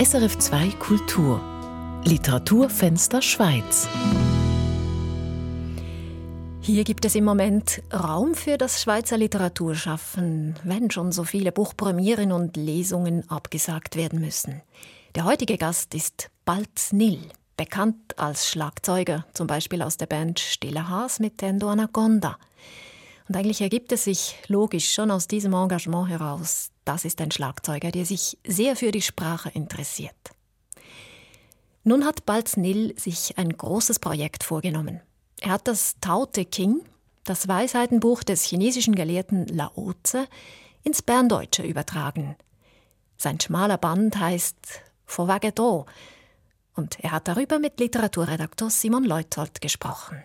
SRF 2 Kultur Literaturfenster Schweiz. Hier gibt es im Moment Raum für das Schweizer Literaturschaffen, wenn schon so viele Buchpremieren und Lesungen abgesagt werden müssen. Der heutige Gast ist Balz Nil, bekannt als Schlagzeuger, zum Beispiel aus der Band Stiller Haas mit Endo Anaconda. Und eigentlich ergibt es sich logisch schon aus diesem Engagement heraus, das ist ein Schlagzeuger, der sich sehr für die Sprache interessiert. Nun hat Balz Nil sich ein großes Projekt vorgenommen. Er hat das Tao Te King, das Weisheitenbuch des chinesischen Gelehrten Lao Tse, ins Berndeutsche übertragen. Sein schmaler Band heißt Vorwagedo und er hat darüber mit Literaturredaktor Simon Leuthold gesprochen.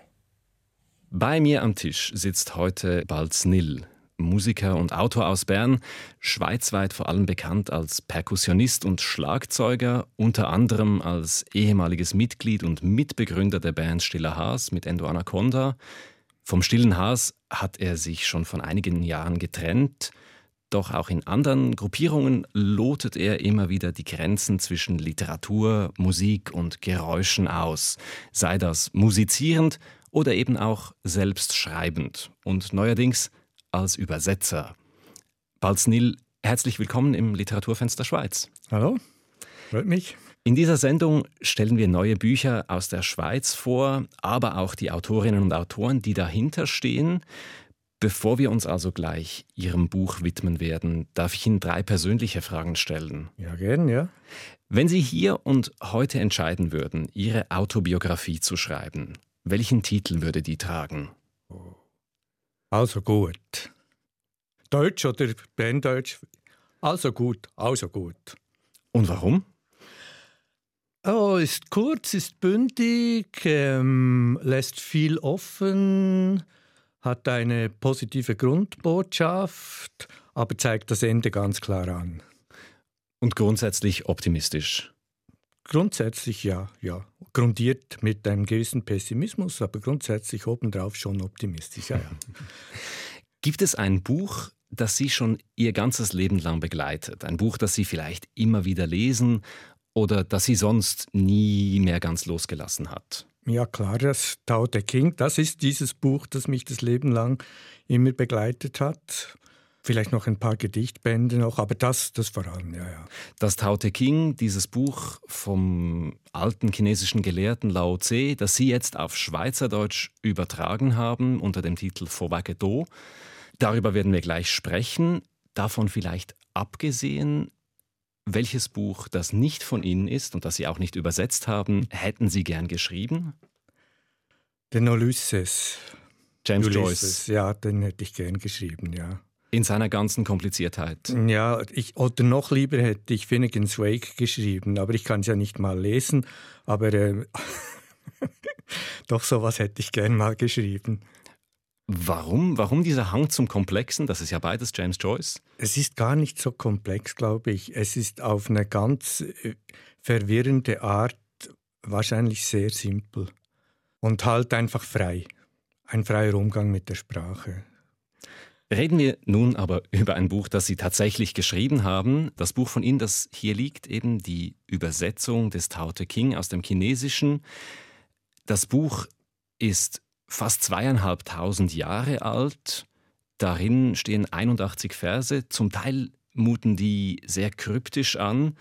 Bei mir am Tisch sitzt heute Balz Nil, Musiker und Autor aus Bern, schweizweit vor allem bekannt als Perkussionist und Schlagzeuger, unter anderem als ehemaliges Mitglied und Mitbegründer der Band Stiller Haas mit Endo Anaconda. Vom Stillen Haas hat er sich schon von einigen Jahren getrennt, doch auch in anderen Gruppierungen lotet er immer wieder die Grenzen zwischen Literatur, Musik und Geräuschen aus, sei das musizierend oder eben auch selbst schreibend und neuerdings als Übersetzer. Balznil, herzlich willkommen im Literaturfenster Schweiz. Hallo, freut mich. In dieser Sendung stellen wir neue Bücher aus der Schweiz vor, aber auch die Autorinnen und Autoren, die dahinter stehen. Bevor wir uns also gleich Ihrem Buch widmen werden, darf ich Ihnen drei persönliche Fragen stellen. Ja, gern, ja. Wenn Sie hier und heute entscheiden würden, Ihre Autobiografie zu schreiben, welchen Titel würde die tragen? Also gut. Deutsch oder Berndeutsch? Also gut, also gut. Und warum? Oh, ist kurz, ist bündig, ähm, lässt viel offen, hat eine positive Grundbotschaft, aber zeigt das Ende ganz klar an. Und grundsätzlich optimistisch. Grundsätzlich ja, ja. Grundiert mit einem gewissen Pessimismus, aber grundsätzlich obendrauf schon optimistisch. Ja, ja. Gibt es ein Buch, das Sie schon Ihr ganzes Leben lang begleitet? Ein Buch, das Sie vielleicht immer wieder lesen oder das Sie sonst nie mehr ganz losgelassen hat? Ja klar, das Tao Te King, das ist dieses Buch, das mich das Leben lang immer begleitet hat. Vielleicht noch ein paar Gedichtbände noch, aber das, das vor allem, ja, ja. Das Tao Te King, dieses Buch vom alten chinesischen Gelehrten Lao Tse, das Sie jetzt auf Schweizerdeutsch übertragen haben unter dem Titel Vorwage Do. Darüber werden wir gleich sprechen. Davon vielleicht abgesehen, welches Buch, das nicht von Ihnen ist und das Sie auch nicht übersetzt haben, hätten Sie gern geschrieben? Den Ulysses. James Ulysses, Joyce. Ja, den hätte ich gern geschrieben, ja. In seiner ganzen Kompliziertheit. Ja, ich, oder noch lieber hätte ich Finnegan's Wake geschrieben, aber ich kann es ja nicht mal lesen. Aber äh, doch sowas hätte ich gern mal geschrieben. Warum? Warum dieser Hang zum Komplexen? Das ist ja beides James Joyce. Es ist gar nicht so komplex, glaube ich. Es ist auf eine ganz äh, verwirrende Art wahrscheinlich sehr simpel und halt einfach frei. Ein freier Umgang mit der Sprache. Reden wir nun aber über ein Buch, das Sie tatsächlich geschrieben haben. Das Buch von Ihnen, das hier liegt, eben die Übersetzung des Tao Te King aus dem Chinesischen. Das Buch ist fast zweieinhalbtausend Jahre alt. Darin stehen 81 Verse. Zum Teil muten die sehr kryptisch an.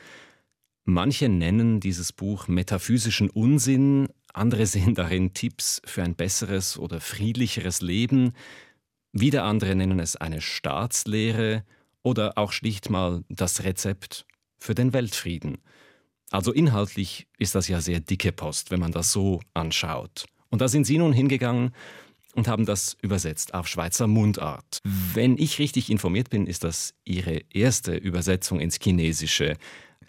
Manche nennen dieses Buch metaphysischen Unsinn, andere sehen darin Tipps für ein besseres oder friedlicheres Leben. Wieder andere nennen es eine Staatslehre oder auch schlicht mal das Rezept für den Weltfrieden. Also inhaltlich ist das ja sehr dicke Post, wenn man das so anschaut. Und da sind Sie nun hingegangen und haben das übersetzt auf Schweizer Mundart. Wenn ich richtig informiert bin, ist das Ihre erste Übersetzung ins Chinesische.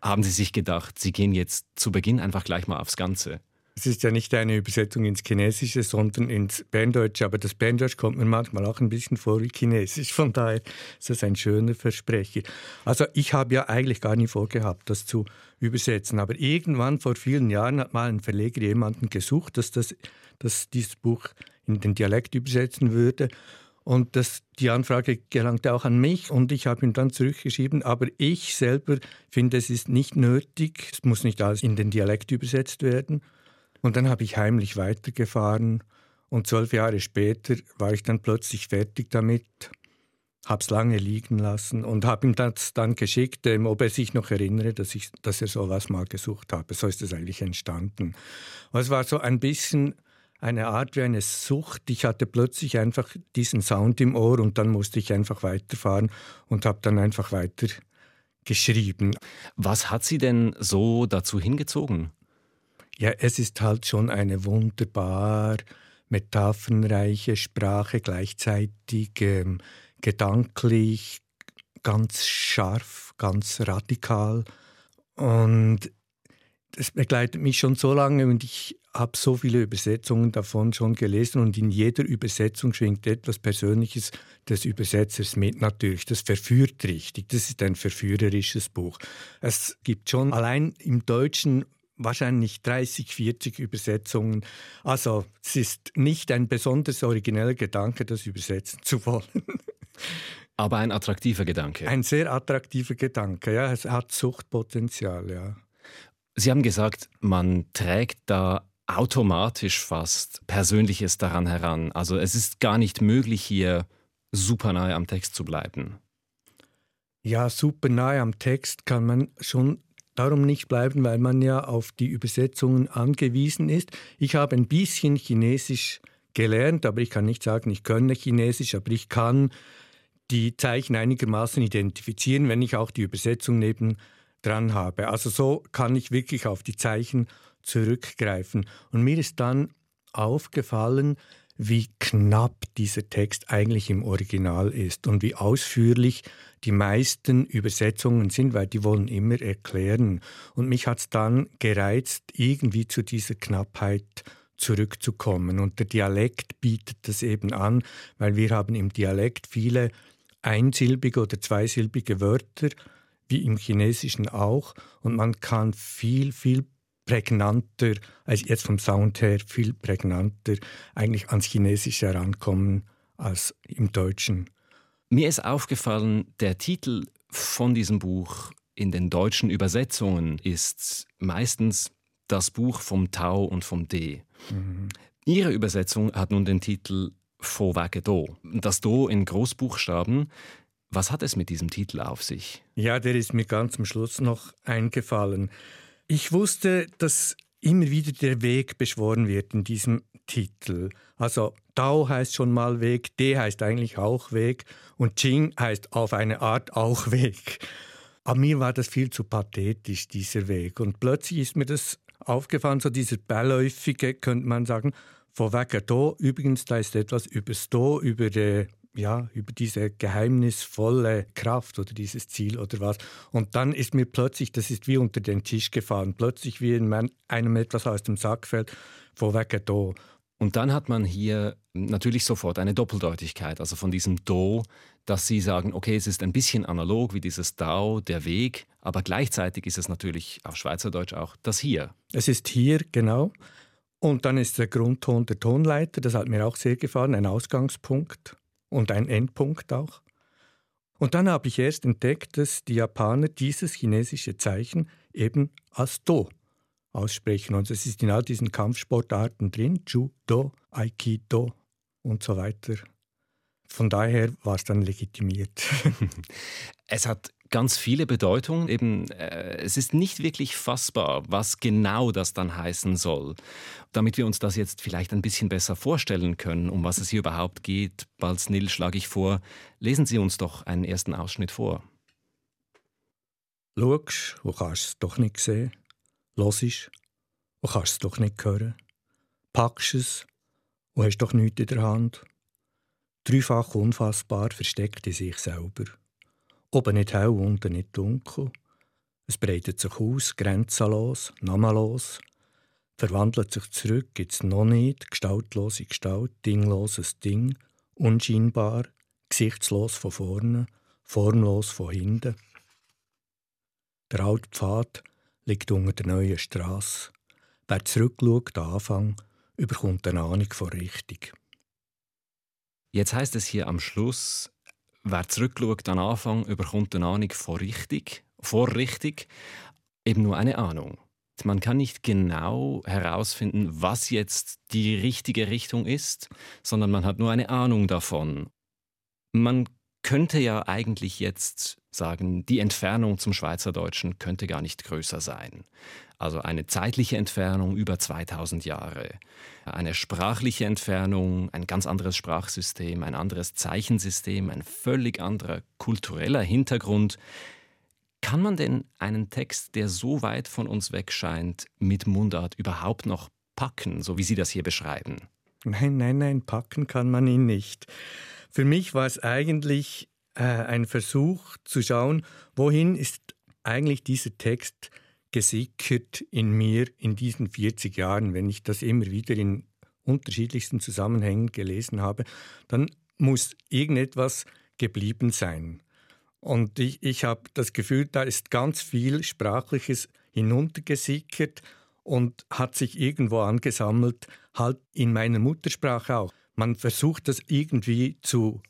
Haben Sie sich gedacht, Sie gehen jetzt zu Beginn einfach gleich mal aufs Ganze? Es ist ja nicht eine Übersetzung ins Chinesische, sondern ins Berndeutsche. Aber das Berndeutsch kommt mir manchmal auch ein bisschen vor wie Chinesisch. Von daher ist das ein schöner Versprecher. Also ich habe ja eigentlich gar nicht vorgehabt, das zu übersetzen. Aber irgendwann vor vielen Jahren hat mal ein Verleger jemanden gesucht, dass, das, dass dieses Buch in den Dialekt übersetzen würde. Und das, die Anfrage gelangte auch an mich und ich habe ihm dann zurückgeschrieben, aber ich selber finde, es ist nicht nötig, es muss nicht alles in den Dialekt übersetzt werden. Und dann habe ich heimlich weitergefahren und zwölf Jahre später war ich dann plötzlich fertig damit, habe es lange liegen lassen und habe ihm das dann geschickt, ähm, ob er sich noch erinnere, dass, ich, dass er sowas mal gesucht habe. So ist es eigentlich entstanden. Und es war so ein bisschen eine Art wie eine Sucht. Ich hatte plötzlich einfach diesen Sound im Ohr und dann musste ich einfach weiterfahren und habe dann einfach weiter geschrieben. Was hat Sie denn so dazu hingezogen? Ja, es ist halt schon eine wunderbar metaphernreiche Sprache, gleichzeitig ähm, gedanklich, ganz scharf, ganz radikal. Und das begleitet mich schon so lange und ich habe so viele Übersetzungen davon schon gelesen und in jeder Übersetzung schwingt etwas Persönliches des Übersetzers mit natürlich. Das verführt richtig. Das ist ein verführerisches Buch. Es gibt schon allein im Deutschen wahrscheinlich 30, 40 Übersetzungen. Also es ist nicht ein besonders origineller Gedanke, das übersetzen zu wollen. Aber ein attraktiver Gedanke. Ein sehr attraktiver Gedanke, ja. Es hat Suchtpotenzial, ja. Sie haben gesagt, man trägt da automatisch fast Persönliches daran heran. Also es ist gar nicht möglich, hier super nahe am Text zu bleiben. Ja, super nahe am Text kann man schon darum nicht bleiben, weil man ja auf die Übersetzungen angewiesen ist. Ich habe ein bisschen Chinesisch gelernt, aber ich kann nicht sagen, ich könne Chinesisch, aber ich kann die Zeichen einigermaßen identifizieren, wenn ich auch die Übersetzung neben dran habe. Also so kann ich wirklich auf die Zeichen zurückgreifen. Und mir ist dann aufgefallen, wie knapp dieser Text eigentlich im Original ist und wie ausführlich die meisten Übersetzungen sind, weil die wollen immer erklären. Und mich hat es dann gereizt, irgendwie zu dieser Knappheit zurückzukommen. Und der Dialekt bietet das eben an, weil wir haben im Dialekt viele einsilbige oder zweisilbige Wörter, wie im Chinesischen auch. Und man kann viel, viel prägnanter, also jetzt vom Sound her viel prägnanter eigentlich ans Chinesische herankommen als im Deutschen. Mir ist aufgefallen, der Titel von diesem Buch in den deutschen Übersetzungen ist meistens das Buch vom Tau und vom D. Mhm. Ihre Übersetzung hat nun den Titel Vorwege Do. Das Do in Großbuchstaben. Was hat es mit diesem Titel auf sich? Ja, der ist mir ganz am Schluss noch eingefallen. Ich wusste, dass immer wieder der Weg beschworen wird in diesem Titel. Also Dao heißt schon mal Weg, De heißt eigentlich auch Weg und Jing heißt auf eine Art auch Weg. Aber mir war das viel zu pathetisch, dieser Weg. Und plötzlich ist mir das aufgefallen, so dieser beiläufige, könnte man sagen, von wegen da, übrigens, da ist etwas über das Da, über die ja, über diese geheimnisvolle Kraft oder dieses Ziel oder was. Und dann ist mir plötzlich, das ist wie unter den Tisch gefahren, plötzlich wie in einem etwas aus dem Sack fällt, vorweg da. Und dann hat man hier natürlich sofort eine Doppeldeutigkeit, also von diesem Do, dass Sie sagen, okay, es ist ein bisschen analog wie dieses Dao, der Weg, aber gleichzeitig ist es natürlich auf Schweizerdeutsch auch das Hier. Es ist hier, genau. Und dann ist der Grundton der Tonleiter, das hat mir auch sehr gefallen, ein Ausgangspunkt und ein Endpunkt auch. Und dann habe ich erst entdeckt, dass die Japaner dieses chinesische Zeichen eben als Do aussprechen. Und es ist in all diesen Kampfsportarten drin, Judo, Aikido und so weiter. Von daher war es dann legitimiert. es hat ganz viele Bedeutungen. Eben, äh, es ist nicht wirklich fassbar, was genau das dann heißen soll. Damit wir uns das jetzt vielleicht ein bisschen besser vorstellen können, um was es hier überhaupt geht, Balznil schlage ich vor, lesen Sie uns doch einen ersten Ausschnitt vor. Schaust und kannst es doch nicht sehen. Hörst und kannst es doch nicht hören. Packst es und hast doch nichts in der Hand. Dreifach unfassbar versteckt in sich selber. Oben nicht hell, unten nicht dunkel. Es breitet sich aus, grenzenlos, namenlos, verwandelt sich zurück ins noch nicht, gestaltlose Gestalt, dingloses Ding, unscheinbar, gesichtslos von vorne, formlos von hinten. Der alte Pfad liegt unter der neuen Straße. Wer zurückschaut, der Anfang, überkommt eine Ahnung von Richtung. Jetzt heißt es hier am Schluss, wer zurückschaut an Anfang, überkommt eine Ahnung vor richtig, vorrichtig, eben nur eine Ahnung. Man kann nicht genau herausfinden, was jetzt die richtige Richtung ist, sondern man hat nur eine Ahnung davon. Man könnte ja eigentlich jetzt sagen, die Entfernung zum Schweizerdeutschen könnte gar nicht größer sein. Also eine zeitliche Entfernung über 2000 Jahre, eine sprachliche Entfernung, ein ganz anderes Sprachsystem, ein anderes Zeichensystem, ein völlig anderer kultureller Hintergrund. Kann man denn einen Text, der so weit von uns weg scheint, mit Mundart überhaupt noch packen, so wie Sie das hier beschreiben? Nein, nein, nein, packen kann man ihn nicht. Für mich war es eigentlich äh, ein Versuch zu schauen, wohin ist eigentlich dieser Text gesickert in mir in diesen 40 Jahren. Wenn ich das immer wieder in unterschiedlichsten Zusammenhängen gelesen habe, dann muss irgendetwas geblieben sein. Und ich, ich habe das Gefühl, da ist ganz viel Sprachliches hinuntergesickert und hat sich irgendwo angesammelt, halt in meiner Muttersprache auch man versucht das irgendwie zu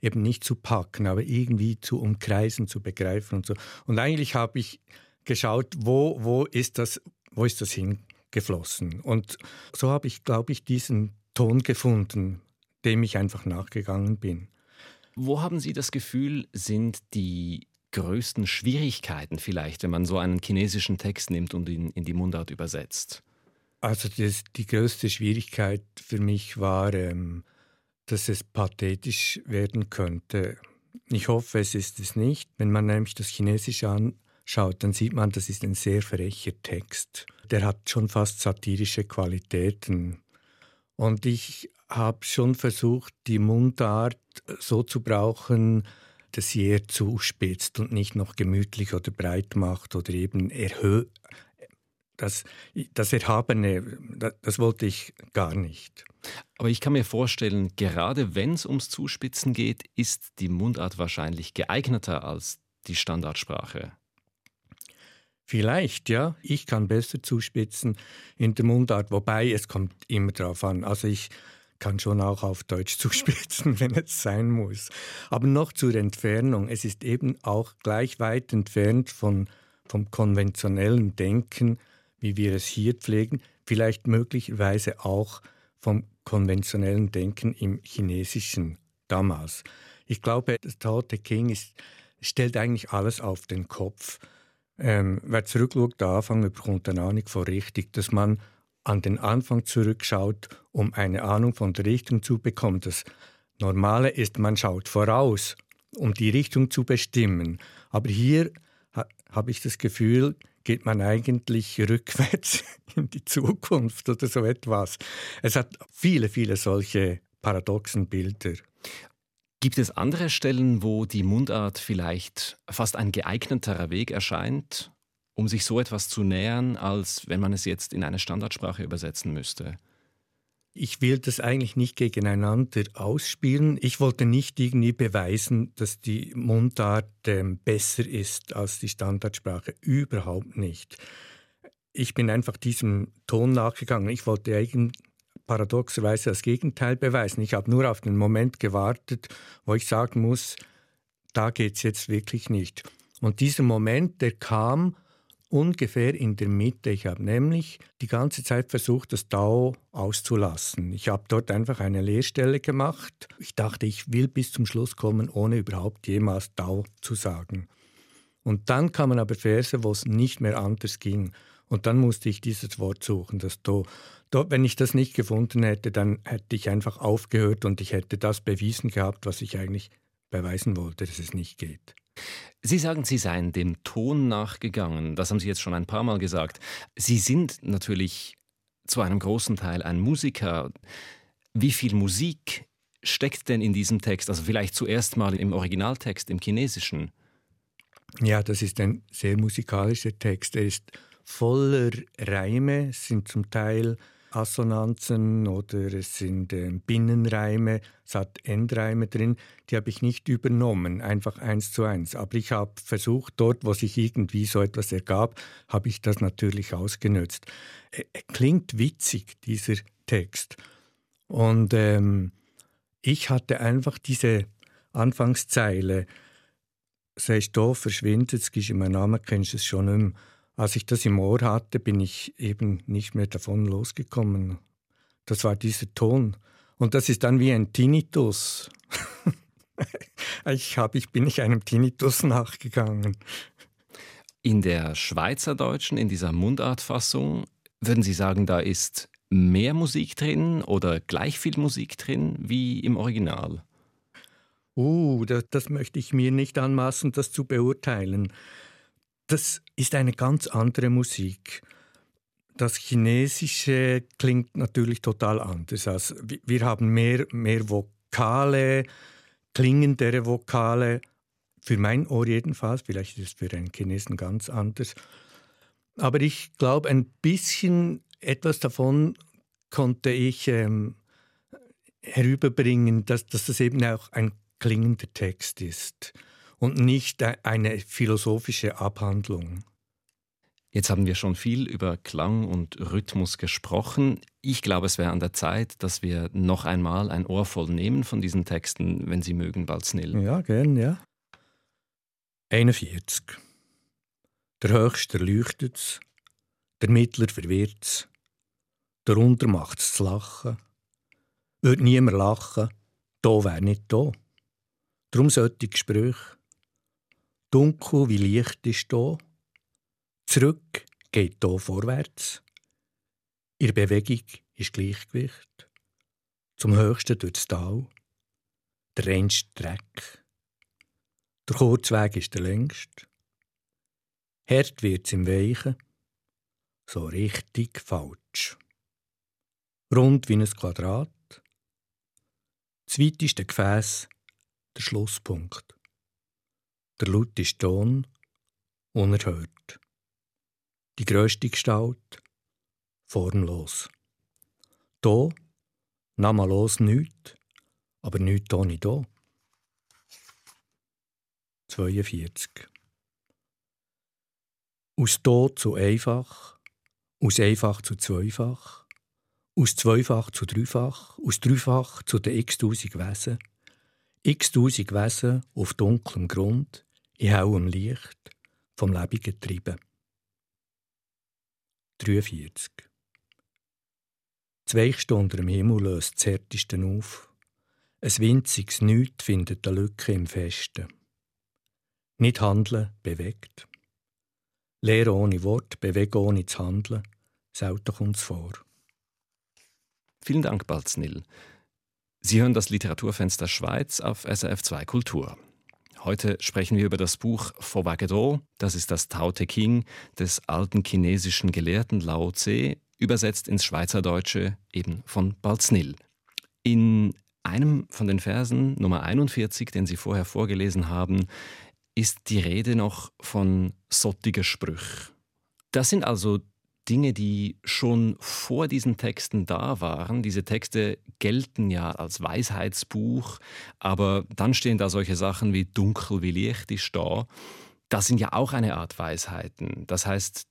eben nicht zu packen, aber irgendwie zu umkreisen, zu begreifen und so. Und eigentlich habe ich geschaut, wo, wo, ist das, wo ist das hingeflossen? Und so habe ich, glaube ich, diesen Ton gefunden, dem ich einfach nachgegangen bin. Wo haben Sie das Gefühl, sind die größten Schwierigkeiten vielleicht, wenn man so einen chinesischen Text nimmt und ihn in die Mundart übersetzt? Also das, die größte Schwierigkeit für mich war, ähm, dass es pathetisch werden könnte. Ich hoffe, es ist es nicht. Wenn man nämlich das Chinesische anschaut, dann sieht man, das ist ein sehr frecher Text. Der hat schon fast satirische Qualitäten. Und ich habe schon versucht, die Mundart so zu brauchen, dass sie eher zuspitzt und nicht noch gemütlich oder breit macht oder eben erhöht das, das Erhabene, das, das wollte ich gar nicht. Aber ich kann mir vorstellen, gerade wenn es ums Zuspitzen geht, ist die Mundart wahrscheinlich geeigneter als die Standardsprache. Vielleicht, ja. Ich kann besser zuspitzen in der Mundart, wobei es kommt immer darauf an. Also ich kann schon auch auf Deutsch zuspitzen, wenn es sein muss. Aber noch zur Entfernung. Es ist eben auch gleich weit entfernt von, vom konventionellen Denken wie wir es hier pflegen, vielleicht möglicherweise auch vom konventionellen Denken im Chinesischen damals. Ich glaube, das Tao Te King ist, stellt eigentlich alles auf den Kopf. Ähm, wer zurückschaut, der Anfang bekommt eine Ahnung von richtig, dass man an den Anfang zurückschaut, um eine Ahnung von der Richtung zu bekommen. Das Normale ist, man schaut voraus, um die Richtung zu bestimmen. Aber hier ha, habe ich das Gefühl, geht man eigentlich rückwärts in die Zukunft oder so etwas. Es hat viele, viele solche paradoxen Bilder. Gibt es andere Stellen, wo die Mundart vielleicht fast ein geeigneterer Weg erscheint, um sich so etwas zu nähern, als wenn man es jetzt in eine Standardsprache übersetzen müsste? Ich will das eigentlich nicht gegeneinander ausspielen. Ich wollte nicht irgendwie beweisen, dass die Mundart ähm, besser ist als die Standardsprache. Überhaupt nicht. Ich bin einfach diesem Ton nachgegangen. Ich wollte eigentlich paradoxerweise das Gegenteil beweisen. Ich habe nur auf den Moment gewartet, wo ich sagen muss, da geht es jetzt wirklich nicht. Und dieser Moment, der kam ungefähr in der Mitte. Ich habe nämlich die ganze Zeit versucht, das Dao auszulassen. Ich habe dort einfach eine Lehrstelle gemacht. Ich dachte, ich will bis zum Schluss kommen, ohne überhaupt jemals Dao zu sagen. Und dann kamen aber Verse, wo es nicht mehr anders ging. Und dann musste ich dieses Wort suchen, das Do. Dort, wenn ich das nicht gefunden hätte, dann hätte ich einfach aufgehört und ich hätte das bewiesen gehabt, was ich eigentlich beweisen wollte, dass es nicht geht. Sie sagen, Sie seien dem Ton nachgegangen. Das haben Sie jetzt schon ein paar Mal gesagt. Sie sind natürlich zu einem großen Teil ein Musiker. Wie viel Musik steckt denn in diesem Text? Also vielleicht zuerst mal im Originaltext, im Chinesischen. Ja, das ist ein sehr musikalischer Text. Er ist voller Reime, es sind zum Teil Assonanzen oder es sind äh, Binnenreime, es hat Endreime drin, die habe ich nicht übernommen, einfach eins zu eins. Aber ich habe versucht, dort, wo sich irgendwie so etwas ergab, habe ich das natürlich ausgenutzt. Er, er klingt witzig, dieser Text. Und ähm, ich hatte einfach diese Anfangszeile, sei da verschwindet, es ist mein Name, kennst du es schon nicht mehr. Als ich das im Ohr hatte, bin ich eben nicht mehr davon losgekommen. Das war dieser Ton. Und das ist dann wie ein Tinnitus. ich, hab, ich bin nicht einem Tinnitus nachgegangen. In der Schweizerdeutschen, in dieser Mundartfassung, würden Sie sagen, da ist mehr Musik drin oder gleich viel Musik drin wie im Original? Uh, das, das möchte ich mir nicht anmaßen, das zu beurteilen. Das ist eine ganz andere Musik. Das Chinesische klingt natürlich total anders. Also wir haben mehr, mehr Vokale, klingendere Vokale. Für mein Ohr jedenfalls, vielleicht ist es für einen Chinesen ganz anders. Aber ich glaube, ein bisschen etwas davon konnte ich ähm, herüberbringen, dass, dass das eben auch ein klingender Text ist und nicht eine philosophische Abhandlung. Jetzt haben wir schon viel über Klang und Rhythmus gesprochen. Ich glaube, es wäre an der Zeit, dass wir noch einmal ein Ohr voll nehmen von diesen Texten, wenn Sie mögen, Balznil. Ja, gern, ja. 41. Der Höchste leuchtet's, der Mittler verwirrt's, darunter macht's zu lachen. Würde niemand lachen, da wär nicht da. Drum sollte Gespräch. Dunkel wie Licht ist da. Zurück geht da vorwärts. Ihre Bewegung ist Gleichgewicht. Zum höchsten durchs Tal. Der reinste Dreck. Der Kurzweg ist der längste. Hart wird's im Weichen. So richtig falsch. Rund wie ein Quadrat. Das weiteste Gefäß der Schlusspunkt. Der lauteste Ton unerhört. Die grösste Gestalt formlos. Da, namalos nichts, aber nichts ohne da. 42. Aus da zu einfach, aus einfach zu zweifach, aus zweifach zu dreifach, aus dreifach zu den x-tausend Wesen, x-tausend Wesen auf dunklem Grund, in hellem Licht, vom lebigen Treiben. 43. Zwei Stunden im Himmel löst das Härteste auf. Ein winziges Nichts findet eine Lücke im Festen. Nicht handeln bewegt. Lehre ohne Wort, bewegen ohne zu handeln. Selten kommt es vor. Vielen Dank, Balznil. Sie hören das Literaturfenster Schweiz auf SRF 2 Kultur. Heute sprechen wir über das Buch Fauvagedo, das ist das Tao Te King des alten chinesischen Gelehrten Lao Tse, übersetzt ins Schweizerdeutsche eben von Balznil. In einem von den Versen, Nummer 41, den Sie vorher vorgelesen haben, ist die Rede noch von sottiger Sprüch. Das sind also Dinge, die schon vor diesen Texten da waren. Diese Texte gelten ja als Weisheitsbuch, aber dann stehen da solche Sachen wie dunkel wie Licht ist da. Das sind ja auch eine Art Weisheiten. Das heißt,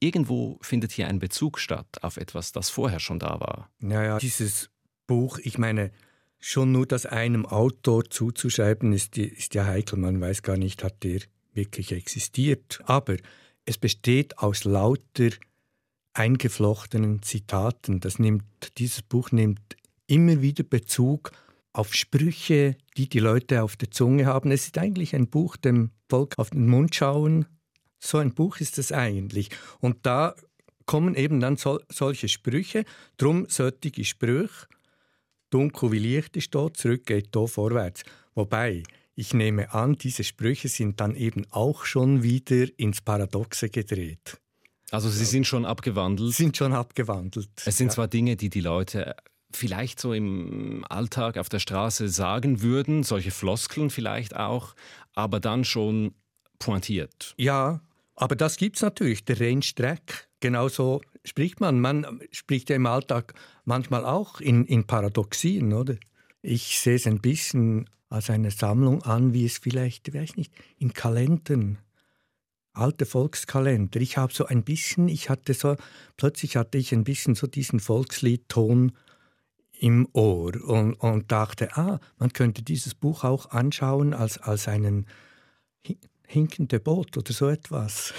irgendwo findet hier ein Bezug statt auf etwas, das vorher schon da war. Naja, dieses Buch, ich meine, schon nur das einem Autor zuzuschreiben, ist, ist ja heikel. Man weiß gar nicht, hat der wirklich existiert. Aber es besteht aus lauter eingeflochtenen Zitaten. Das nimmt, dieses Buch nimmt immer wieder Bezug auf Sprüche, die die Leute auf der Zunge haben. Es ist eigentlich ein Buch, dem Volk auf den Mund schauen. So ein Buch ist es eigentlich. Und da kommen eben dann sol solche Sprüche. Drum solche Sprüche. Dunkel wie Licht ist da, zurück geht da vorwärts. Wobei, ich nehme an, diese Sprüche sind dann eben auch schon wieder ins Paradoxe gedreht. Also sie sind schon abgewandelt. Sind schon abgewandelt. Es sind ja. zwar Dinge, die die Leute vielleicht so im Alltag auf der Straße sagen würden, solche Floskeln vielleicht auch, aber dann schon pointiert. Ja, aber das gibt es natürlich, der Rennstreck. Genauso spricht man. Man spricht ja im Alltag manchmal auch in, in Paradoxien, oder? Ich sehe es ein bisschen als eine Sammlung an, wie es vielleicht, weiß nicht, in Kalendern alte Volkskalender. Ich habe so ein bisschen, ich hatte so, plötzlich hatte ich ein bisschen so diesen Volksliedton im Ohr und, und dachte, ah, man könnte dieses Buch auch anschauen als, als einen hinkende Boot oder so etwas.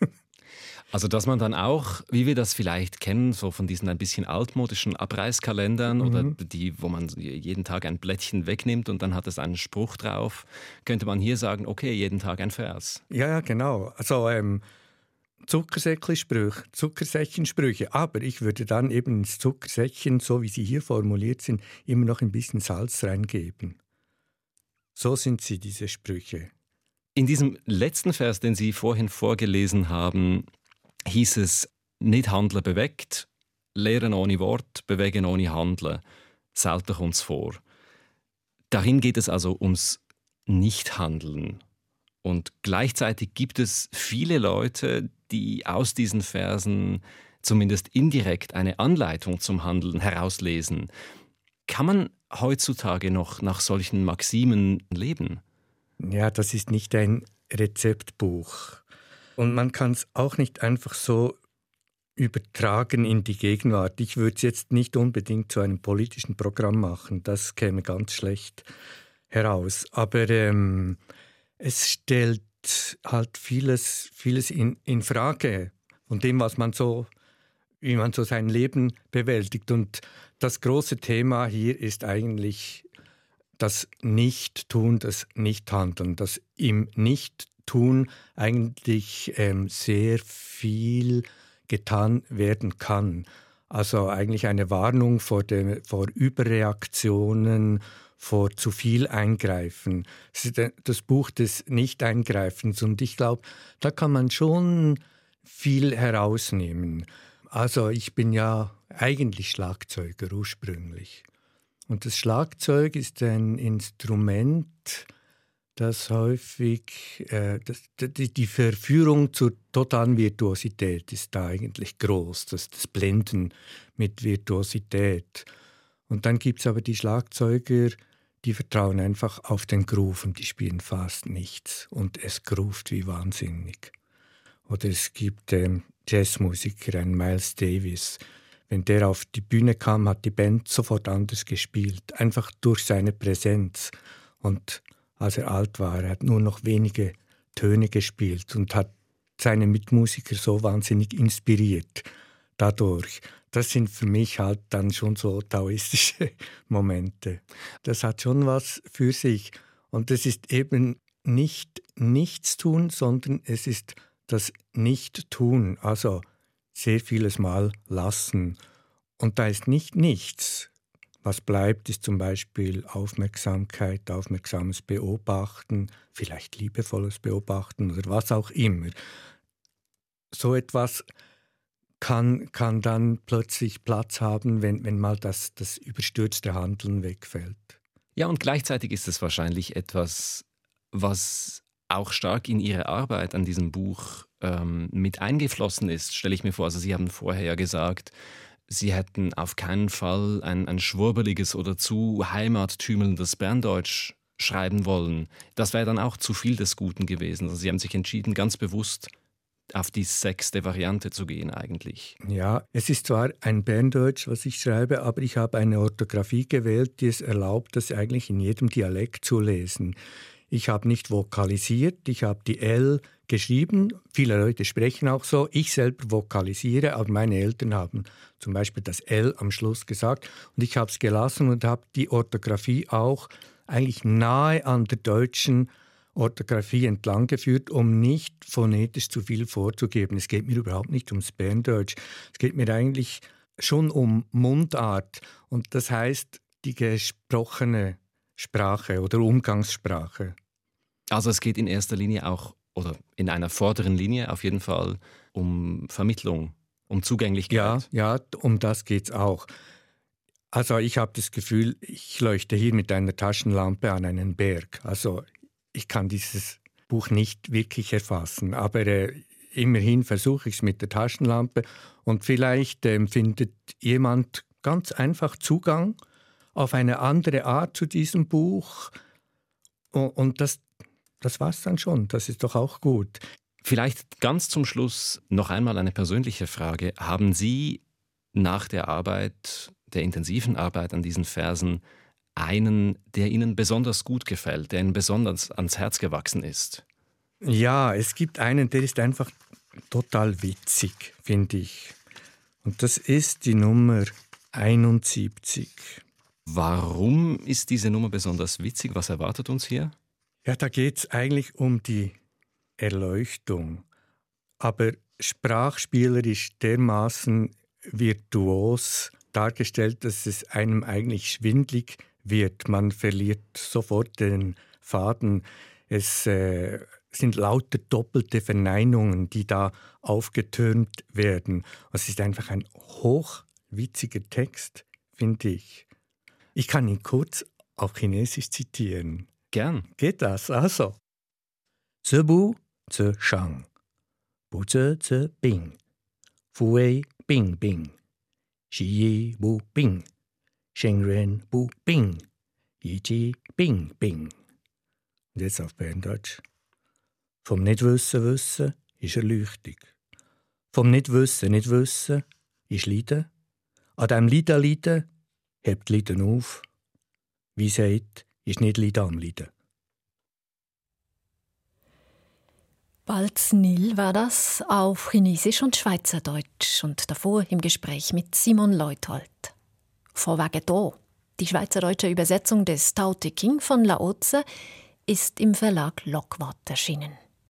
Also, dass man dann auch, wie wir das vielleicht kennen, so von diesen ein bisschen altmodischen Abreißkalendern mhm. oder die, wo man jeden Tag ein Blättchen wegnimmt und dann hat es einen Spruch drauf, könnte man hier sagen, okay, jeden Tag ein Vers. Ja, ja, genau. Also, ähm, Zuckersäckchensprüche, Zuckersäckchensprüche. Aber ich würde dann eben ins Zuckersäckchen, so wie sie hier formuliert sind, immer noch ein bisschen Salz reingeben. So sind sie, diese Sprüche. In diesem letzten Vers, den Sie vorhin vorgelesen haben, hieß es, nicht handeln bewegt, lehren ohne Wort, bewegen ohne Handeln. Selten kommt es vor. Darin geht es also ums Nichthandeln. Und gleichzeitig gibt es viele Leute, die aus diesen Versen zumindest indirekt eine Anleitung zum Handeln herauslesen. Kann man heutzutage noch nach solchen Maximen leben? Ja, das ist nicht ein Rezeptbuch. Und man kann es auch nicht einfach so übertragen in die Gegenwart. Ich würde es jetzt nicht unbedingt zu einem politischen Programm machen, das käme ganz schlecht heraus. Aber ähm, es stellt halt vieles, vieles in, in Frage von dem, was man so, wie man so sein Leben bewältigt. Und das große Thema hier ist eigentlich das Nicht-Tun, das Nicht-Handeln, das im Nicht-Tun eigentlich ähm, sehr viel getan werden kann. Also eigentlich eine Warnung vor, den, vor Überreaktionen, vor zu viel Eingreifen. Das das Buch des Nicht-Eingreifens und ich glaube, da kann man schon viel herausnehmen. Also ich bin ja eigentlich Schlagzeuger ursprünglich. Und das Schlagzeug ist ein Instrument, das häufig, äh, das, die, die, Verführung zur totalen Virtuosität ist da eigentlich groß, das, das Blenden mit Virtuosität. Und dann gibt es aber die Schlagzeuger, die vertrauen einfach auf den Groove und die spielen fast nichts. Und es groovt wie wahnsinnig. Oder es gibt ähm, Jazzmusiker, einen Miles Davis, wenn der auf die Bühne kam, hat die Band sofort anders gespielt, einfach durch seine Präsenz. Und als er alt war, er hat nur noch wenige Töne gespielt und hat seine Mitmusiker so wahnsinnig inspiriert dadurch. Das sind für mich halt dann schon so taoistische Momente. Das hat schon was für sich. Und das ist eben nicht nichts tun, sondern es ist das Nicht-Tun. Also sehr vieles Mal lassen. Und da ist nicht nichts. Was bleibt, ist zum Beispiel Aufmerksamkeit, aufmerksames Beobachten, vielleicht liebevolles Beobachten oder was auch immer. So etwas kann, kann dann plötzlich Platz haben, wenn, wenn mal das, das überstürzte Handeln wegfällt. Ja, und gleichzeitig ist es wahrscheinlich etwas, was auch stark in Ihre Arbeit an diesem Buch ähm, mit eingeflossen ist, stelle ich mir vor. Also Sie haben vorher ja gesagt, Sie hätten auf keinen Fall ein, ein schwurbeliges oder zu heimattümelndes Berndeutsch schreiben wollen. Das wäre dann auch zu viel des Guten gewesen. Also Sie haben sich entschieden, ganz bewusst auf die sechste Variante zu gehen eigentlich. Ja, es ist zwar ein Berndeutsch, was ich schreibe, aber ich habe eine Orthographie gewählt, die es erlaubt, das eigentlich in jedem Dialekt zu lesen. Ich habe nicht vokalisiert, ich habe die L geschrieben. Viele Leute sprechen auch so. Ich selber vokalisiere, aber meine Eltern haben zum Beispiel das L am Schluss gesagt. Und ich habe es gelassen und habe die Orthographie auch eigentlich nahe an der deutschen Orthographie entlang geführt, um nicht phonetisch zu viel vorzugeben. Es geht mir überhaupt nicht ums Berndeutsch. Es geht mir eigentlich schon um Mundart. Und das heißt, die gesprochene Sprache oder Umgangssprache. Also es geht in erster Linie auch oder in einer vorderen Linie auf jeden Fall um Vermittlung, um Zugänglichkeit. Ja, ja, um das geht es auch. Also ich habe das Gefühl, ich leuchte hier mit einer Taschenlampe an einen Berg. Also ich kann dieses Buch nicht wirklich erfassen, aber äh, immerhin versuche ich es mit der Taschenlampe und vielleicht äh, findet jemand ganz einfach Zugang auf eine andere Art zu diesem Buch. Und das, das war es dann schon. Das ist doch auch gut. Vielleicht ganz zum Schluss noch einmal eine persönliche Frage. Haben Sie nach der Arbeit der intensiven Arbeit an diesen Versen einen, der Ihnen besonders gut gefällt, der Ihnen besonders ans Herz gewachsen ist? Ja, es gibt einen, der ist einfach total witzig, finde ich. Und das ist die Nummer 71. Warum ist diese Nummer besonders witzig? Was erwartet uns hier? Ja, da geht es eigentlich um die Erleuchtung. Aber sprachspielerisch dermaßen virtuos dargestellt, dass es einem eigentlich schwindlig wird. Man verliert sofort den Faden. Es äh, sind lauter doppelte Verneinungen, die da aufgetürmt werden. Es ist einfach ein hochwitziger Text, finde ich. Ich kann ihn kurz auf Chinesisch zitieren. Gern. Geht das? Also. Bu zu Shang. Bu zu zu Bing. Fu Wei Bing Bing. Xi Yi Bu Bing. Sheng Ren Bu Bing. Yi Ji Bing Bing. Und jetzt auf Berndeutsch. Vom Nichtwissen wissen ist Erleuchtung. Vom Nichtwissen nicht wissen ist Leiden. An diesem Leiden leiden hebt Leiden auf. Wie sagt, ist nicht Leiden am Leiden. Balznil war das auf Chinesisch und Schweizerdeutsch und davor im Gespräch mit Simon Leuthold. Vorwege da. Die schweizerdeutsche Übersetzung des Tao Te King von Lao Tse ist im Verlag Lockwart erschienen.